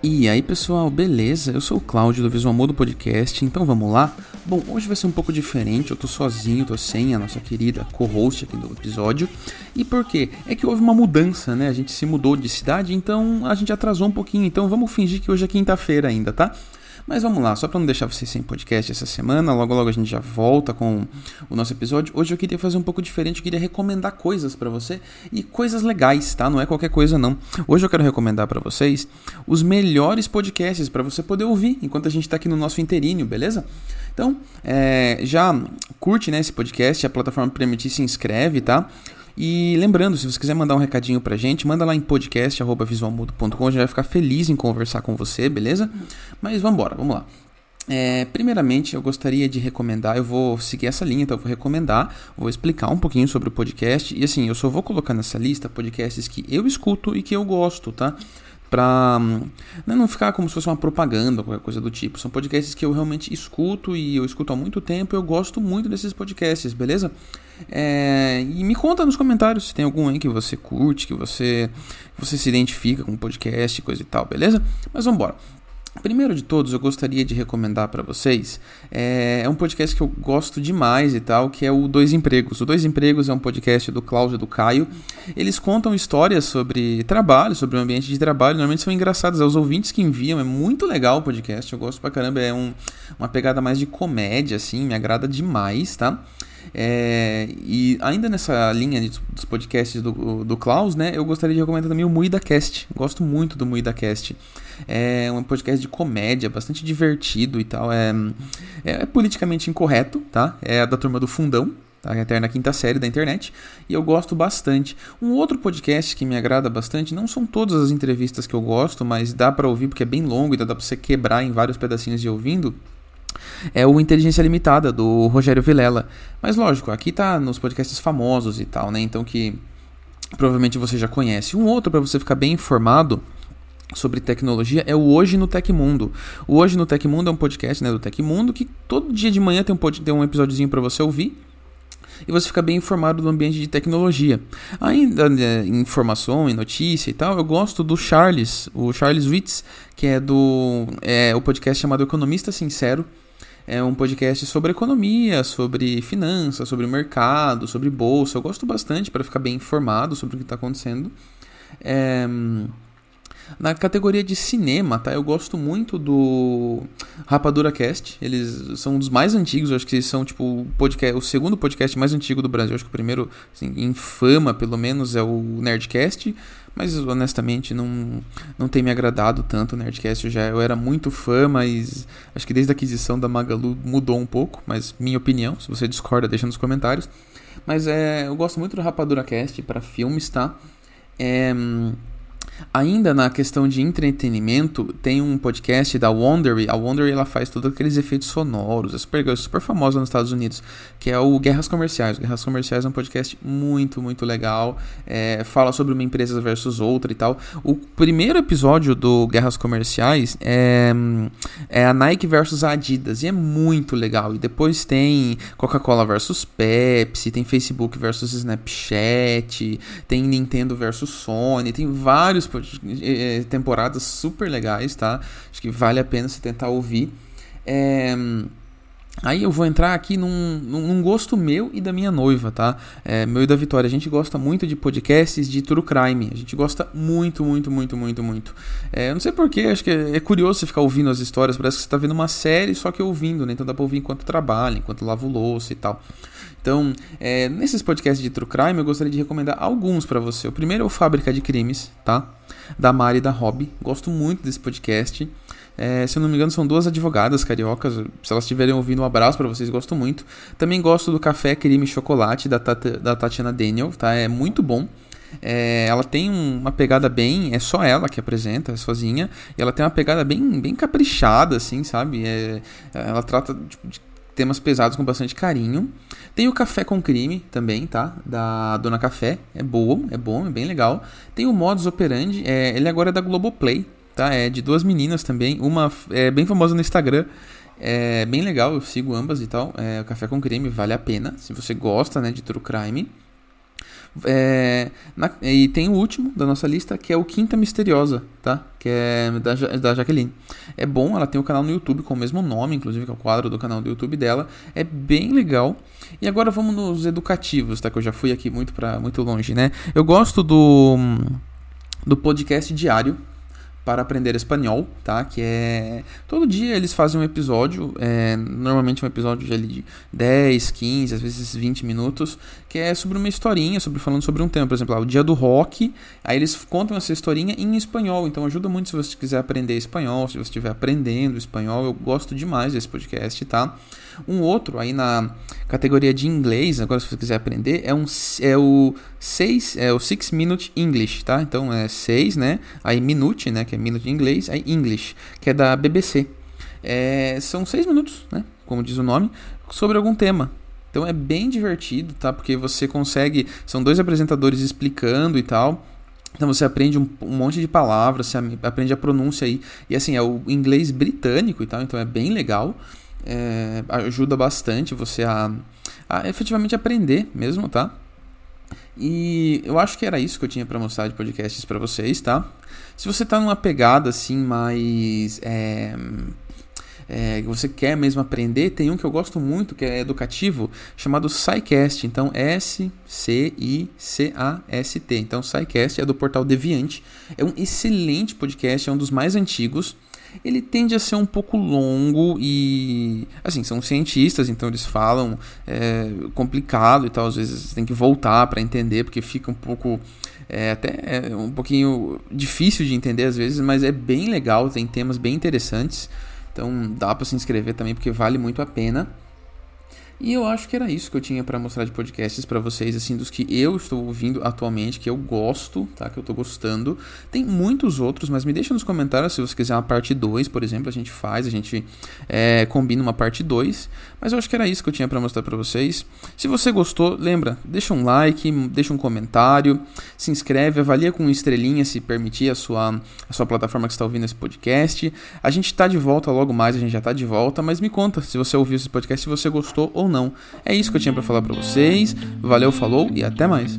E aí pessoal, beleza? Eu sou o Cláudio do Visual Modo Podcast, então vamos lá? Bom, hoje vai ser um pouco diferente, eu tô sozinho, tô sem a nossa querida co-host aqui do episódio. E por quê? É que houve uma mudança, né? A gente se mudou de cidade, então a gente atrasou um pouquinho, então vamos fingir que hoje é quinta-feira ainda, tá? Mas vamos lá, só para não deixar vocês sem podcast essa semana, logo logo a gente já volta com o nosso episódio. Hoje eu queria fazer um pouco diferente, eu queria recomendar coisas para você e coisas legais, tá? Não é qualquer coisa não. Hoje eu quero recomendar para vocês os melhores podcasts para você poder ouvir enquanto a gente tá aqui no nosso inteirinho, beleza? Então, é, já curte né, esse podcast, a plataforma permitir se inscreve, tá? E lembrando, se você quiser mandar um recadinho pra gente, manda lá em podcast.visualmudo.com, a gente vai ficar feliz em conversar com você, beleza? Mas vamos embora, vamos lá. É, primeiramente, eu gostaria de recomendar, eu vou seguir essa linha, então eu vou recomendar, vou explicar um pouquinho sobre o podcast. E assim, eu só vou colocar nessa lista podcasts que eu escuto e que eu gosto, tá? Pra né, não ficar como se fosse uma propaganda qualquer coisa do tipo. São podcasts que eu realmente escuto e eu escuto há muito tempo. Eu gosto muito desses podcasts, beleza? É, e me conta nos comentários se tem algum aí que você curte, que você, você se identifica com podcast, coisa e tal, beleza? Mas vamos embora. Primeiro de todos, eu gostaria de recomendar para vocês é, é, um podcast que eu gosto demais e tal, que é o Dois Empregos. O Dois Empregos é um podcast do Cláudio e do Caio. Eles contam histórias sobre trabalho, sobre o ambiente de trabalho. Normalmente são engraçados, é os ouvintes que enviam. É muito legal o podcast, eu gosto pra caramba. É um, uma pegada mais de comédia, assim, me agrada demais, tá? É, e ainda nessa linha de, dos podcasts do, do Klaus, né, eu gostaria de recomendar também o Muida Cast. Gosto muito do Muida Cast. É um podcast de comédia, bastante divertido e tal. É, é, é politicamente incorreto, tá? É da turma do Fundão, tá? a eterna quinta série da internet, e eu gosto bastante. Um outro podcast que me agrada bastante, não são todas as entrevistas que eu gosto, mas dá para ouvir porque é bem longo e dá para você quebrar em vários pedacinhos de ouvindo, é o Inteligência Limitada, do Rogério Vilela. Mas lógico, aqui tá nos podcasts famosos e tal, né? Então que provavelmente você já conhece. Um outro para você ficar bem informado sobre tecnologia é o Hoje no Tecmundo. O Hoje no Tecmundo é um podcast né, do Tecmundo que todo dia de manhã tem um, tem um episódiozinho para você ouvir e você fica bem informado do ambiente de tecnologia. Ainda né, informação, em notícia e tal, eu gosto do Charles, o Charles Witz, que é do é, o podcast chamado Economista Sincero. É um podcast sobre economia, sobre finanças, sobre mercado, sobre bolsa. Eu gosto bastante para ficar bem informado sobre o que está acontecendo. É, na categoria de cinema, tá? Eu gosto muito do Rapadura Cast. Eles são um dos mais antigos, acho que são tipo podcast, o segundo podcast mais antigo do Brasil. Acho que o primeiro, assim, em fama, pelo menos, é o Nerdcast. Mas honestamente não, não tem me agradado tanto o Nerdcast. Eu já eu era muito fã, mas acho que desde a aquisição da Magalu mudou um pouco. Mas minha opinião, se você discorda, deixa nos comentários. Mas é, eu gosto muito do Rapadura Cast para filmes, tá? É, Ainda na questão de entretenimento, tem um podcast da Wondery. A Wondery ela faz todos aqueles efeitos sonoros, é super, super famosa nos Estados Unidos, que é o Guerras Comerciais. Guerras Comerciais é um podcast muito, muito legal. É, fala sobre uma empresa versus outra e tal. O primeiro episódio do Guerras Comerciais é, é a Nike versus a Adidas, e é muito legal. E depois tem Coca-Cola versus Pepsi, tem Facebook versus Snapchat, tem Nintendo versus Sony, tem vários é, temporadas super legais, tá? Acho que vale a pena você tentar ouvir. É, Aí eu vou entrar aqui num, num, gosto meu e da minha noiva, tá? É, meu e da Vitória. A gente gosta muito de podcasts de true crime. A gente gosta muito, muito, muito, muito, muito. É, não sei porquê, acho que é, curioso você ficar ouvindo as histórias. Parece que você tá vendo uma série, só que ouvindo, né? Então dá pra ouvir enquanto trabalha, enquanto lava o louça e tal. Então, é, nesses podcasts de true crime, eu gostaria de recomendar alguns para você. O primeiro é o Fábrica de Crimes, tá? Da Mari e da Rob. Gosto muito desse podcast. É, se eu não me engano, são duas advogadas cariocas. Se elas estiverem ouvindo, um abraço para vocês, gosto muito. Também gosto do Café Crime Chocolate da, da Tatiana Daniel, tá? É muito bom. É, ela tem uma pegada bem. É só ela que apresenta, é sozinha. E ela tem uma pegada bem, bem caprichada, assim, sabe? É, ela trata tipo, de temas pesados com bastante carinho. Tem o Café com Crime também, tá? Da Dona Café. É bom, é bom, é bem legal. Tem o Modus Operandi. É, ele agora é da Globoplay, tá? É de duas meninas também. Uma é bem famosa no Instagram. É bem legal, eu sigo ambas e tal. É, o Café com Crime vale a pena, se você gosta né, de true crime. É, na, e tem o último da nossa lista, que é o Quinta Misteriosa, tá? Que é da, da Jaqueline. É bom, ela tem o um canal no YouTube com o mesmo nome, inclusive, que é o quadro do canal do YouTube dela. É bem legal. E agora vamos nos educativos, tá? Que eu já fui aqui muito, pra, muito longe, né? Eu gosto do, do podcast diário para aprender espanhol, tá? Que é todo dia eles fazem um episódio, é, normalmente um episódio de 10, 15, às vezes 20 minutos, que é sobre uma historinha, sobre falando sobre um tema, por exemplo, lá, o dia do rock. Aí eles contam essa historinha em espanhol, então ajuda muito se você quiser aprender espanhol, se você estiver aprendendo espanhol. Eu gosto demais desse podcast, tá? Um outro aí na categoria de inglês, agora se você quiser aprender, é, um, é o 6, é o 6 Minute English, tá? Então é 6, né? Aí minute, né? Que é minute inglês, aí English, que é da BBC. É, são 6 minutos, né? Como diz o nome, sobre algum tema. Então é bem divertido, tá? Porque você consegue. São dois apresentadores explicando e tal. Então você aprende um, um, monte de palavras, você aprende a pronúncia aí. E assim, é o inglês britânico e tal, então é bem legal é, ajuda bastante você a, a efetivamente aprender mesmo, tá? E eu acho que era isso que eu tinha para mostrar de podcasts para vocês, tá? Se você tá numa pegada assim mais é, é, você quer mesmo aprender, tem um que eu gosto muito, que é educativo, chamado SciCast. Então, S-C-I-C-A-S-T. Então, SciCast é do portal Deviante. É um excelente podcast, é um dos mais antigos ele tende a ser um pouco longo e assim são cientistas então eles falam é, complicado e tal às vezes tem que voltar para entender porque fica um pouco é, até é um pouquinho difícil de entender às vezes mas é bem legal tem temas bem interessantes então dá para se inscrever também porque vale muito a pena e eu acho que era isso que eu tinha para mostrar de podcasts para vocês, assim, dos que eu estou ouvindo atualmente, que eu gosto, tá? Que eu estou gostando. Tem muitos outros, mas me deixa nos comentários se você quiser uma parte 2, por exemplo, a gente faz, a gente é, combina uma parte 2. Mas eu acho que era isso que eu tinha para mostrar para vocês. Se você gostou, lembra, deixa um like, deixa um comentário, se inscreve, avalia com estrelinha se permitir a sua, a sua plataforma que está ouvindo esse podcast. A gente está de volta logo mais, a gente já está de volta, mas me conta se você ouviu esse podcast, se você gostou ou não. É isso que eu tinha para falar para vocês. Valeu, falou e até mais.